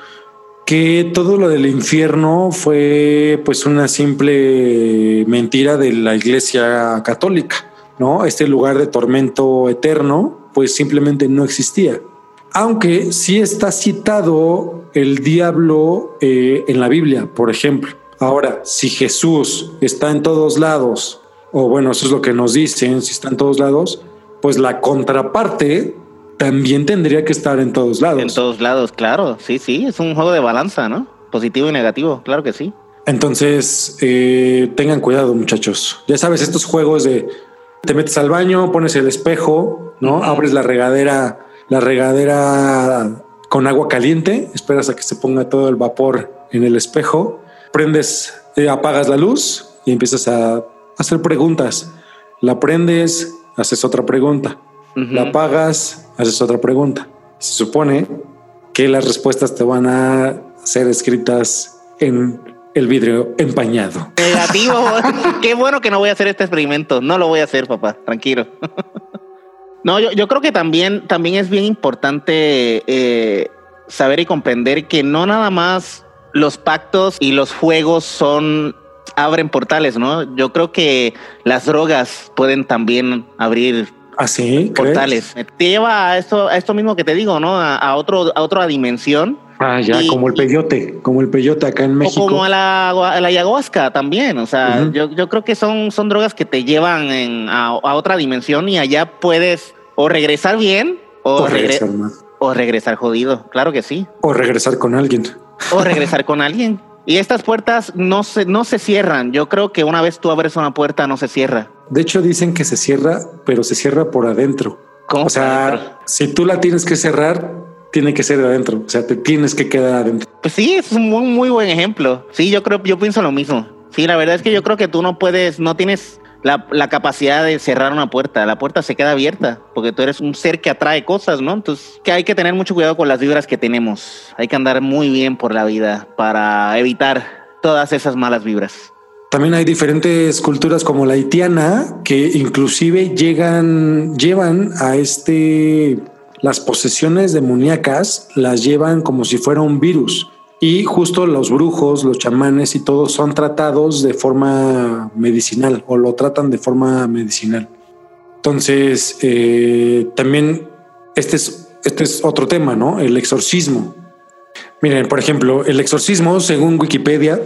que todo lo del infierno fue pues una simple mentira de la Iglesia Católica, ¿no? Este lugar de tormento eterno pues simplemente no existía. Aunque sí está citado el diablo eh, en la Biblia, por ejemplo. Ahora, si Jesús está en todos lados, o bueno, eso es lo que nos dicen, si está en todos lados, pues la contraparte también tendría que estar en todos lados. En todos lados, claro. Sí, sí, es un juego de balanza, ¿no? Positivo y negativo, claro que sí. Entonces, eh, tengan cuidado, muchachos. Ya sabes, estos juegos de te metes al baño, pones el espejo, ¿no? Abres la regadera, la regadera con agua caliente, esperas a que se ponga todo el vapor en el espejo, prendes, eh, apagas la luz y empiezas a hacer preguntas. La prendes, haces otra pregunta. La apagas, haces otra pregunta. Se supone que las respuestas te van a ser escritas en el vidrio empañado. Negativo. Qué bueno que no voy a hacer este experimento. No lo voy a hacer, papá. Tranquilo. no, yo, yo, creo que también, también es bien importante eh, saber y comprender que no nada más los pactos y los juegos son abren portales, ¿no? Yo creo que las drogas pueden también abrir Así. ¿Ah, portales. Te lleva a esto, a esto mismo que te digo, ¿no? A, otro, a otra dimensión. Ah, ya, como el peyote, como el peyote acá en México. O como a la, a la ayahuasca también. O sea, yo, yo, creo que son, son drogas que te llevan en, a, a, otra dimensión y allá puedes o regresar bien o, o regresar mal. O regresar jodido, claro que sí. O regresar con alguien. O regresar con alguien. Y estas puertas no se, no se cierran. Yo creo que una vez tú abres una puerta, no se cierra. De hecho, dicen que se cierra, pero se cierra por adentro. ¿Cómo o sea, si tú la tienes que cerrar, tiene que ser de adentro. O sea, te tienes que quedar adentro. Pues sí, es un muy, muy buen ejemplo. Sí, yo creo, yo pienso lo mismo. Sí, la verdad es que yo creo que tú no puedes, no tienes la, la, capacidad de cerrar una puerta. La puerta se queda abierta porque tú eres un ser que atrae cosas, ¿no? Entonces, que hay que tener mucho cuidado con las vibras que tenemos. Hay que andar muy bien por la vida para evitar todas esas malas vibras. También hay diferentes culturas como la haitiana que inclusive llegan, llevan a este, las posesiones demoníacas, las llevan como si fuera un virus. Y justo los brujos, los chamanes y todos son tratados de forma medicinal o lo tratan de forma medicinal. Entonces, eh, también este es, este es otro tema, ¿no? El exorcismo. Miren, por ejemplo, el exorcismo, según Wikipedia,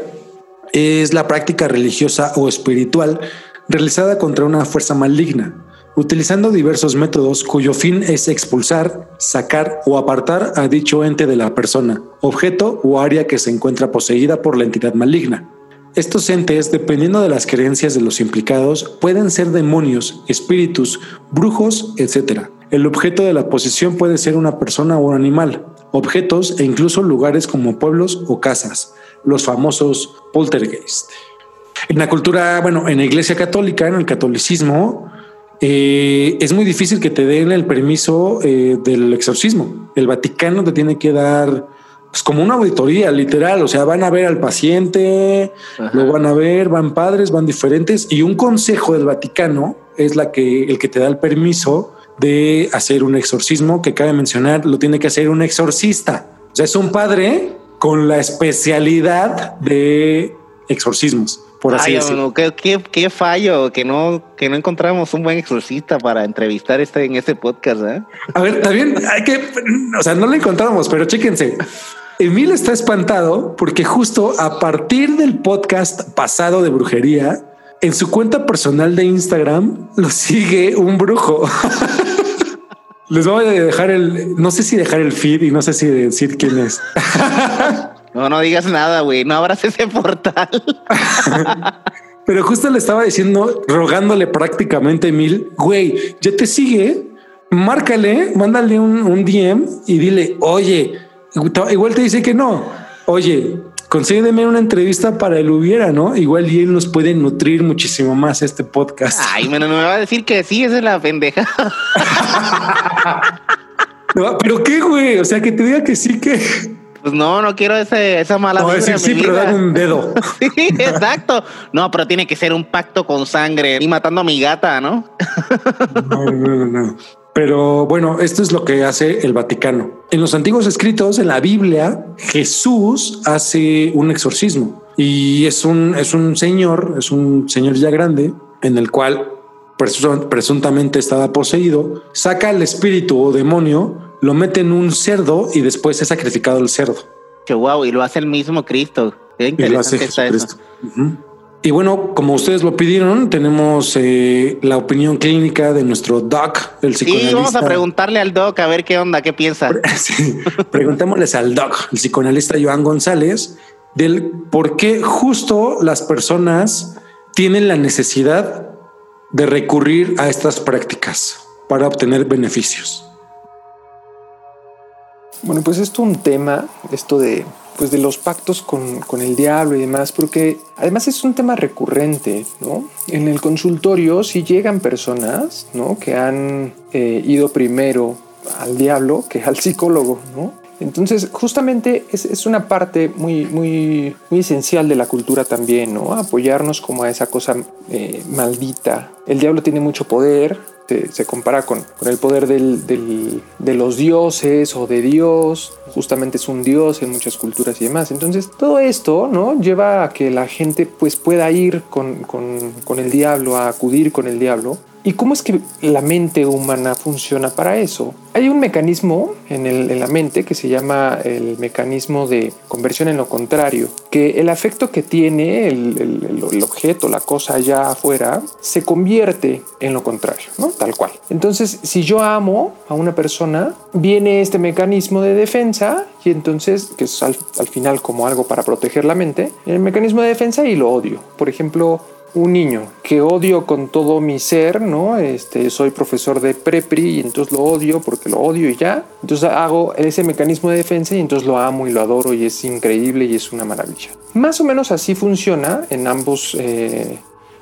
es la práctica religiosa o espiritual realizada contra una fuerza maligna, utilizando diversos métodos cuyo fin es expulsar, sacar o apartar a dicho ente de la persona, objeto o área que se encuentra poseída por la entidad maligna. Estos entes, dependiendo de las creencias de los implicados, pueden ser demonios, espíritus, brujos, etc. El objeto de la posesión puede ser una persona o un animal, objetos e incluso lugares como pueblos o casas, los famosos poltergeist. En la cultura, bueno, en la iglesia católica, en el catolicismo, eh, es muy difícil que te den el permiso eh, del exorcismo. El Vaticano te tiene que dar pues, como una auditoría, literal. O sea, van a ver al paciente, Ajá. lo van a ver, van padres, van diferentes. Y un consejo del Vaticano es la que, el que te da el permiso de hacer un exorcismo, que cabe mencionar, lo tiene que hacer un exorcista. O sea, es un padre con la especialidad de exorcismos, por así Ay, decirlo. qué, qué- qué fallo que no, que no encontramos un buen exorcista para entrevistar este, en este podcast. ¿eh? A ver, también hay que, o sea, no lo encontramos, pero chéquense. Emil está espantado porque justo a partir del podcast pasado de brujería, en su cuenta personal de Instagram lo sigue un brujo. Les voy a dejar el, no sé si dejar el feed y no sé si decir quién es. No, no digas nada, güey. No abras ese portal. Pero justo le estaba diciendo, rogándole prácticamente a Emil, güey, ya te sigue, márcale, mándale un, un DM y dile, oye, igual te dice que no, oye, consígueme una entrevista para el hubiera, ¿no? Igual y él nos puede nutrir muchísimo más este podcast. Ay, bueno, me va a decir que sí, esa es la pendeja. No, pero qué, güey, o sea, que te diga que sí, que... Pues no, no quiero ese, esa mala No, decir sí, pero dame un dedo. Sí, exacto. No, pero tiene que ser un pacto con sangre y matando a mi gata, ¿no? No, no, no, no. Pero bueno, esto es lo que hace el Vaticano. En los antiguos escritos, en la Biblia, Jesús hace un exorcismo y es un, es un señor, es un señor ya grande, en el cual presu- presuntamente estaba poseído, saca el espíritu o demonio, lo mete en un cerdo y después es sacrificado el cerdo. Wow, y lo hace el mismo Cristo. Qué Y lo hace interesante está eso. Y bueno, como ustedes lo pidieron, tenemos eh, la opinión clínica de nuestro doc, el Sí, psicoanalista. vamos a preguntarle al doc a ver qué onda, qué piensa. Sí, preguntémosles al doc, el psicoanalista Joan González, del por qué justo las personas tienen la necesidad de recurrir a estas prácticas para obtener beneficios. Bueno, pues esto es un tema, esto de, pues de los pactos con, con el diablo y demás, porque además es un tema recurrente, ¿no? En el consultorio, si llegan personas, ¿no? Que han eh, ido primero al diablo que al psicólogo, ¿no? Entonces, justamente es, es una parte muy, muy, muy esencial de la cultura también, ¿no? Apoyarnos como a esa cosa eh, maldita. El diablo tiene mucho poder, se, se compara con, con el poder del- del- de los dioses o de Dios. Justamente es un dios en muchas culturas y demás. Entonces, todo esto, ¿no? Lleva a que la gente pues pueda ir con, con- con el diablo, a acudir con el diablo. ¿Y cómo es que la mente humana funciona para eso? Hay un mecanismo en, la mente que se llama el mecanismo de conversión en lo contrario, que el afecto que tiene el objeto, la cosa allá afuera, se convierte en lo contrario, ¿no? Tal cual. Entonces, si yo amo a una persona, viene este mecanismo de defensa y entonces, que es al, al final como algo para proteger la mente, el mecanismo de defensa y lo odio. Por ejemplo, un niño que odio con todo mi ser, ¿no? Este, soy profesor de prepri y entonces lo odio porque lo odio y ya. Entonces hago ese mecanismo de defensa y entonces lo amo y lo adoro y es increíble y es una maravilla. Más o menos así funciona en ambos eh,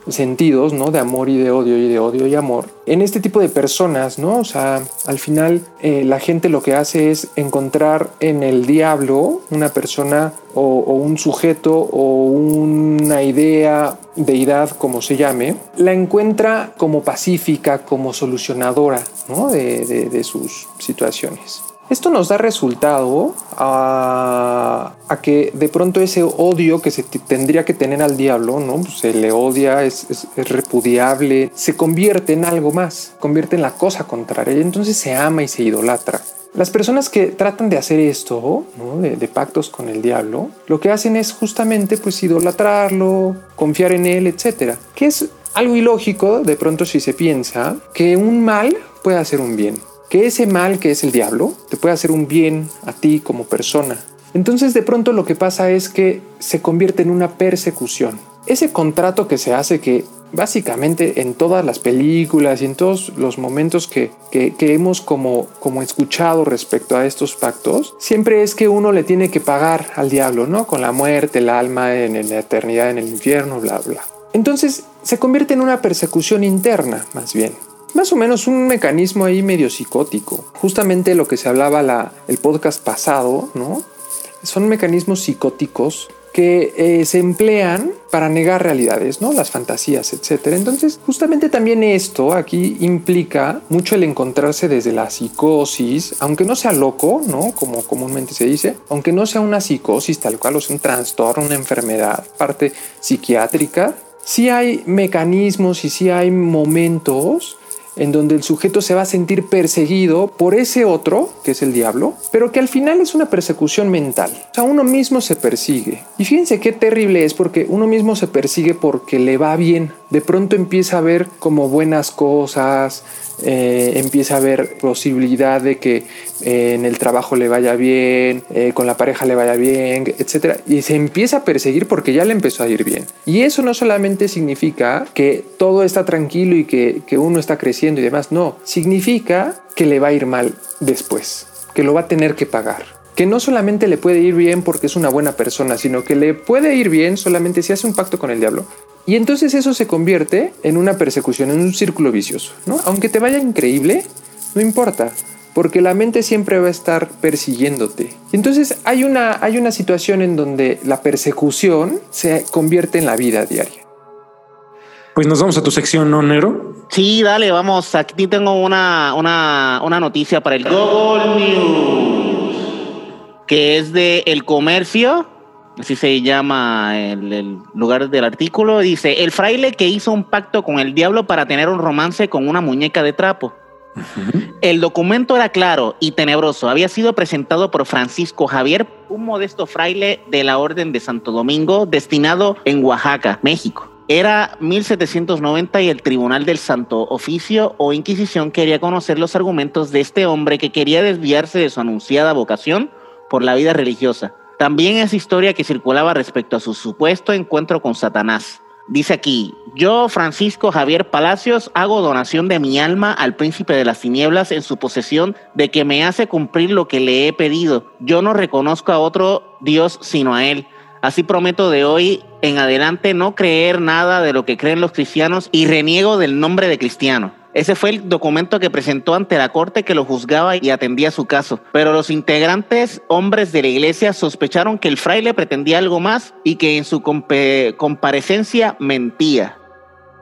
sentidos, ¿no? De amor y de odio y de odio y amor. En este tipo de personas, ¿no? O sea, al final eh, la gente lo que hace es encontrar en el diablo una persona o, un sujeto o una idea, deidad, como se llame, la encuentra como pacífica, como solucionadora, ¿no? De sus situaciones. Esto nos da resultado a, que de pronto ese odio que se tendría que tener al diablo, ¿no? Pues se le odia, es, es- repudiable, se convierte en algo más, convierte en la cosa contraria entonces se ama y se idolatra. Las personas que tratan de hacer esto, ¿no? de, de pactos con el diablo, lo que hacen es justamente pues idolatrarlo, confiar en él, etcétera, que es algo ilógico de pronto si se piensa que un mal puede hacer un bien que ese mal que es el diablo te puede hacer un bien a ti como persona. Entonces de pronto lo que pasa es que se convierte en una persecución. Ese contrato que se hace que básicamente en todas las películas y en todos los momentos que, que- que hemos como, como escuchado respecto a estos pactos, siempre es que uno le tiene que pagar al diablo, ¿no? Con la muerte, el alma, en, la eternidad, en el infierno, bla, bla. Entonces se convierte en una persecución interna, más bien. Más o menos un mecanismo ahí medio psicótico. Justamente lo que se hablaba la, el podcast pasado, ¿no? Son mecanismos psicóticos que eh, se emplean para negar realidades, ¿no? Las fantasías, etcétera. Entonces, justamente también esto aquí implica mucho el encontrarse desde la psicosis, aunque no sea loco, ¿no? Como comúnmente se dice, aunque no sea una psicosis tal cual, o sea, un trastorno, una enfermedad, parte psiquiátrica, sí hay mecanismos y sí hay momentos en donde el sujeto se va a sentir perseguido por ese otro, que es el diablo, pero que al final es una persecución mental. O sea, uno mismo se persigue. Y fíjense qué terrible es porque uno mismo se persigue porque le va bien. De pronto empieza a ver como buenas cosas, eh, empieza a haber posibilidad de que eh, en el trabajo le vaya bien, eh, con la pareja le vaya bien, etc. Y se empieza a perseguir porque ya le empezó a ir bien. Y eso no solamente significa que todo está tranquilo y que, que uno está creciendo y demás, no, significa que le va a ir mal después, que lo va a tener que pagar que no solamente le puede ir bien porque es una buena persona, sino que le puede ir bien solamente si hace un pacto con el diablo, y entonces eso se convierte en una persecución, en un círculo vicioso, ¿no? Aunque te vaya increíble, no importa, porque la mente siempre va a estar persiguiéndote. Entonces hay una, hay una situación en donde la persecución se convierte en la vida diaria. Pues nos vamos a tu sección, ¿no, Nero? Sí, dale, vamos. Aquí tengo una, una, una noticia para el Google News, que es de El Comercio así se llama el, lugar del artículo, dice, el fraile que hizo un pacto con el diablo para tener un romance con una muñeca de trapo. El documento era claro y tenebroso. Había sido presentado por Francisco Javier, un modesto fraile de la Orden de Santo Domingo, destinado en Oaxaca, México. Era 1790 y el Tribunal del Santo Oficio o Inquisición quería conocer los argumentos de este hombre que quería desviarse de su anunciada vocación por la vida religiosa. También es historia que circulaba respecto a su supuesto encuentro con Satanás. Dice aquí, yo, Francisco Javier Palacios, hago donación de mi alma al príncipe de las tinieblas en su posesión de que me hace cumplir lo que le he pedido. Yo no reconozco a otro Dios sino a Él. Así prometo de hoy en adelante no creer nada de lo que creen los cristianos y reniego del nombre de cristiano. Ese fue el documento que presentó ante la corte que lo juzgaba y atendía su caso. Pero los integrantes, hombres de la iglesia, sospecharon que el fraile pretendía algo más y que en su comparecencia mentía.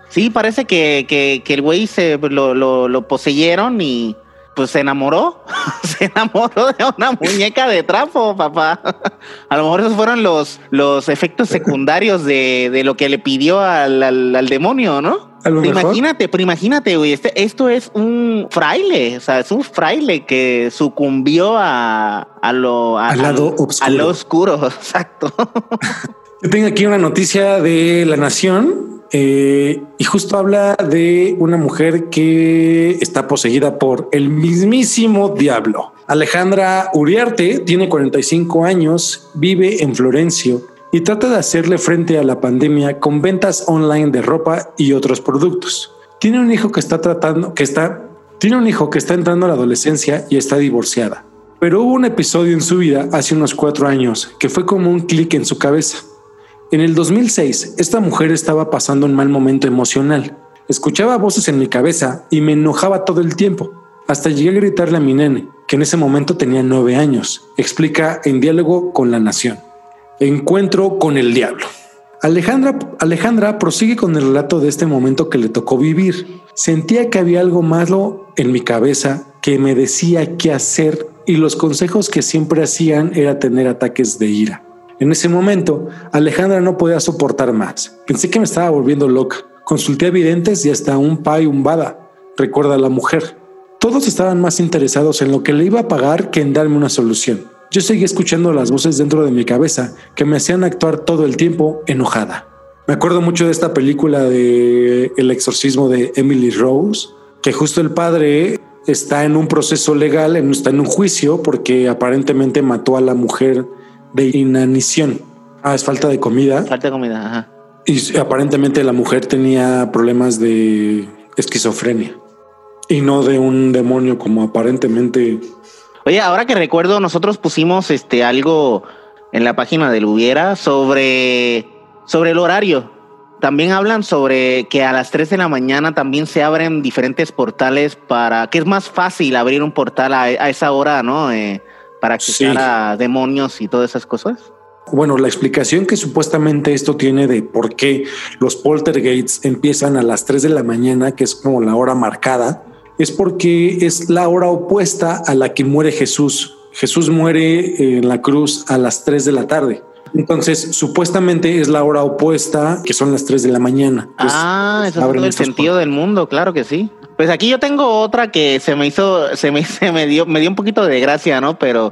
Sí, parece que, el güey se lo, lo poseyeron y, pues se enamoró, se enamoró de una muñeca de trapo, papá. A lo mejor esos fueron los, los efectos secundarios de, lo que le pidió al, demonio, ¿no? Imagínate, pero imagínate, güey, este, esto es un fraile, o sea, es un fraile que sucumbió a, lo, al lado oscuro. A lo oscuro, exacto. Yo tengo aquí una noticia de La Nación eh, y justo habla de una mujer que está poseída por el mismísimo diablo. Alejandra Uriarte tiene 45 años, vive en Florencio y trata de hacerle frente a la pandemia con ventas online de ropa y otros productos. Tiene un hijo que está tratando, que está, tiene un hijo que está entrando a la adolescencia y está divorciada. Pero hubo un episodio en su vida hace unos cuatro años que fue como un clic en su cabeza. En el 2006, esta mujer estaba pasando un mal momento emocional. Escuchaba voces en mi cabeza y me enojaba todo el tiempo. Hasta llegué a gritarle a mi nene, que en ese momento tenía nueve años, explica en diálogo con la nación. Encuentro con el diablo. Alejandra, Alejandra prosigue con el relato de este momento que le tocó vivir. Sentía que había algo malo en mi cabeza que me decía qué hacer y los consejos que siempre hacían era tener ataques de ira. En ese momento, Alejandra no podía soportar más. Pensé que me estaba volviendo loca. Consulté a videntes y hasta un pai umbada, recuerda la mujer. Todos estaban más interesados en lo que le iba a pagar que en darme una solución. Yo seguía escuchando las voces dentro de mi cabeza que me hacían actuar todo el tiempo enojada. Me acuerdo mucho de esta película de El exorcismo de Emily Rose, que justo el padre está en un proceso legal, está en un juicio porque aparentemente mató a la mujer de inanición. Ah, es falta de comida. Falta de comida, ajá. Y aparentemente la mujer tenía problemas de esquizofrenia y no de un demonio como aparentemente. Oye, ahora que recuerdo, nosotros pusimos este algo en la página del Hubiera sobre, sobre el horario. También hablan sobre que a las 3 de la mañana también se abren diferentes portales para que es más fácil abrir un portal a, esa hora, ¿no? Eh, para acceder a demonios y todas esas cosas. Bueno, la explicación que supuestamente esto tiene de por qué los poltergeists empiezan a las 3 de la mañana, que es como la hora marcada, es porque es la hora opuesta a la que muere Jesús. Jesús muere en la cruz a las 3 de la tarde. Entonces, supuestamente es la hora opuesta, que son las 3 de la mañana. ah, eso es todo el sentido del mundo, claro que sí. Pues aquí yo tengo otra que se me hizo, se me, se me dio, me dio un poquito de gracia, ¿no? Pero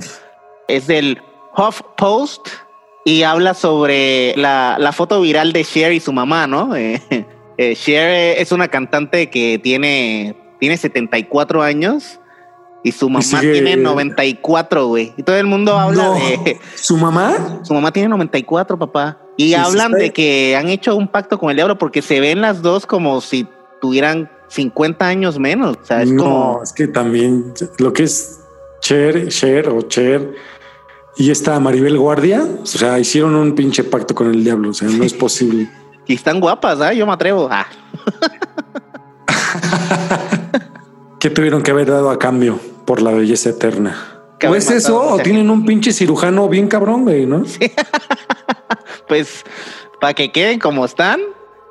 es del Huff Post y habla sobre la, la foto viral de Cher y su mamá, ¿no? Eh, eh, Cher es una cantante que tiene, tiene 74 años y su mamá tiene 94, güey. Y todo el mundo habla de. ¿Su mamá? Su mamá tiene 94, papá. Y hablan de que han hecho un pacto con el diablo porque se ven las dos como si tuvieran 50 años menos. O sea, es no, es que también lo que es Cher, Cher o Cher y esta Maribel Guardia, o sea, hicieron un pinche pacto con el diablo. O sea, no es posible. y están guapas, ¿eh? Yo me atrevo. Ah. ¿Qué tuvieron que haber dado a cambio? por la belleza eterna. ¿O es eso? ¿O tienen un pinche cirujano bien cabrón, güey, no? pues para que queden como están,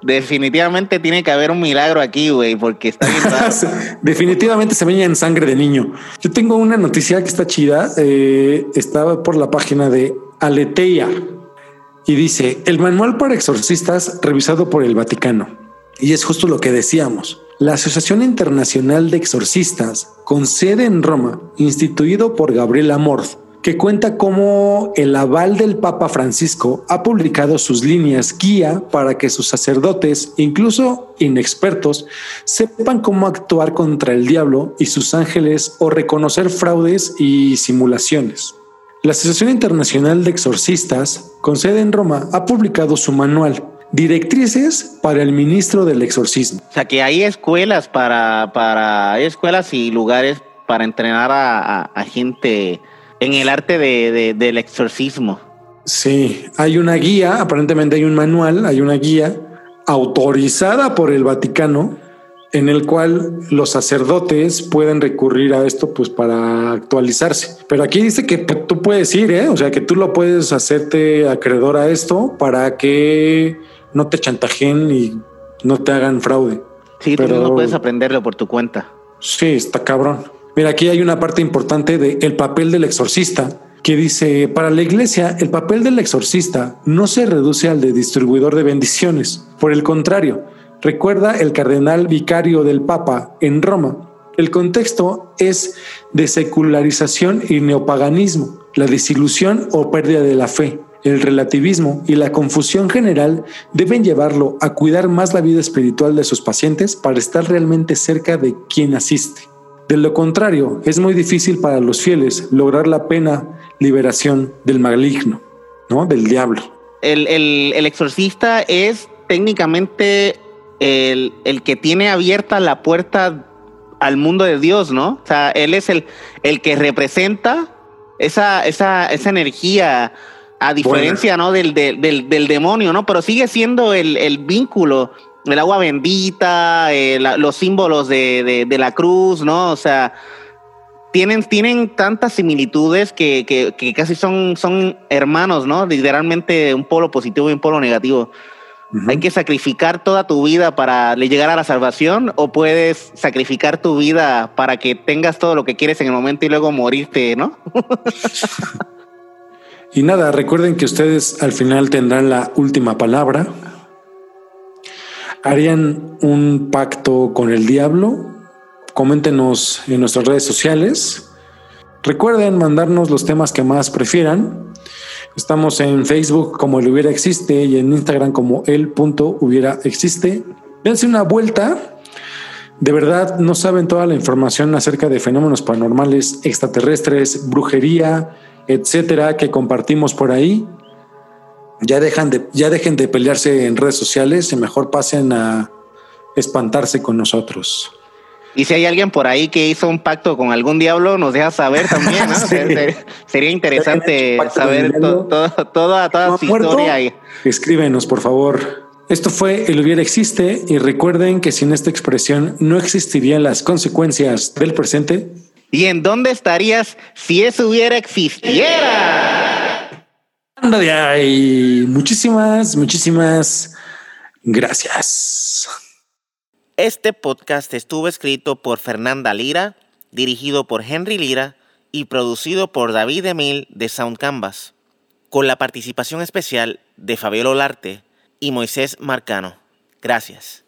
definitivamente tiene que haber un milagro aquí, güey, porque está bien definitivamente se veía en sangre de niño. Yo tengo una noticia que está chida. Eh, estaba por la página de Aleteia y dice el manual para exorcistas revisado por el Vaticano. Y es justo lo que decíamos. La Asociación Internacional de Exorcistas, con sede en Roma, instituido por Gabriel Amorth, que cuenta cómo el aval del Papa Francisco ha publicado sus líneas guía para que sus sacerdotes, incluso inexpertos, sepan cómo actuar contra el diablo y sus ángeles o reconocer fraudes y simulaciones. La Asociación Internacional de Exorcistas, con sede en Roma, ha publicado su manual, Directrices para el ministro del exorcismo. O sea que hay escuelas para, para hay escuelas y lugares para entrenar a, gente en el arte de, del exorcismo. Sí, hay una guía, aparentemente hay un manual, hay una guía autorizada por el Vaticano en el cual los sacerdotes pueden recurrir a esto pues para actualizarse. Pero aquí dice que tú puedes ir, ¿eh? o sea, que tú lo puedes hacerte acreedor a esto para que no te chantajeen y no te hagan fraude. Sí, pero no puedes aprenderlo por tu cuenta. Sí, está cabrón. Mira, aquí hay una parte importante del el papel del exorcista que dice, para la iglesia, el papel del exorcista no se reduce al de distribuidor de bendiciones. Por el contrario, recuerda el cardenal vicario del Papa en Roma. El contexto es de secularización y neopaganismo, la desilusión o pérdida de la fe, el relativismo y la confusión general deben llevarlo a cuidar más la vida espiritual de sus pacientes para estar realmente cerca de quien asiste. De lo contrario, es muy difícil para los fieles lograr la pena liberación del maligno, ¿no? Del diablo. El, exorcista es técnicamente el, el, que tiene abierta la puerta al mundo de Dios, ¿no? O sea, él es el, el que representa esa, esa, esa energía a diferencia, ¿no? Del, del, del, demonio, ¿no? Pero sigue siendo el, el vínculo, el agua bendita, eh, los símbolos de, de, la cruz, ¿no? O sea, tienen, tienen tantas similitudes que, que, que, casi son, son hermanos, ¿no? Literalmente un polo positivo y un polo negativo. Hay que sacrificar toda tu vida para llegar a la salvación o puedes sacrificar tu vida para que tengas todo lo que quieres en el momento y luego morirte, ¿no? Y nada, recuerden que ustedes al final tendrán la última palabra. ¿Harían un pacto con el diablo? Coméntenos en nuestras redes sociales. Recuerden mandarnos los temas que más prefieran. Estamos en Facebook como el hubiera existe y en Instagram como el punto hubiera existe. Dense una vuelta. De verdad, no saben toda la información acerca de fenómenos paranormales, extraterrestres, brujería, etcétera, que compartimos por ahí. Ya, dejan de, ya dejen de pelearse en redes sociales y mejor pasen a espantarse con nosotros. Y si hay alguien por ahí que hizo un pacto con algún diablo, nos deja saber también, Sería interesante saber toda, toda su historia ahí. Escríbenos, por favor. Esto fue El hubiera existe y recuerden que sin esta expresión no existirían las consecuencias del presente ¿Y en dónde estarías si eso hubiera existiera? Anda de ahí. Muchísimas, muchísimas gracias. Este podcast estuvo escrito por Fernanda Lira, dirigido por Henry Lira y producido por David Emil de Sound Canvas, con la participación especial de Fabiola Olarte y Moisés Marcano. Gracias.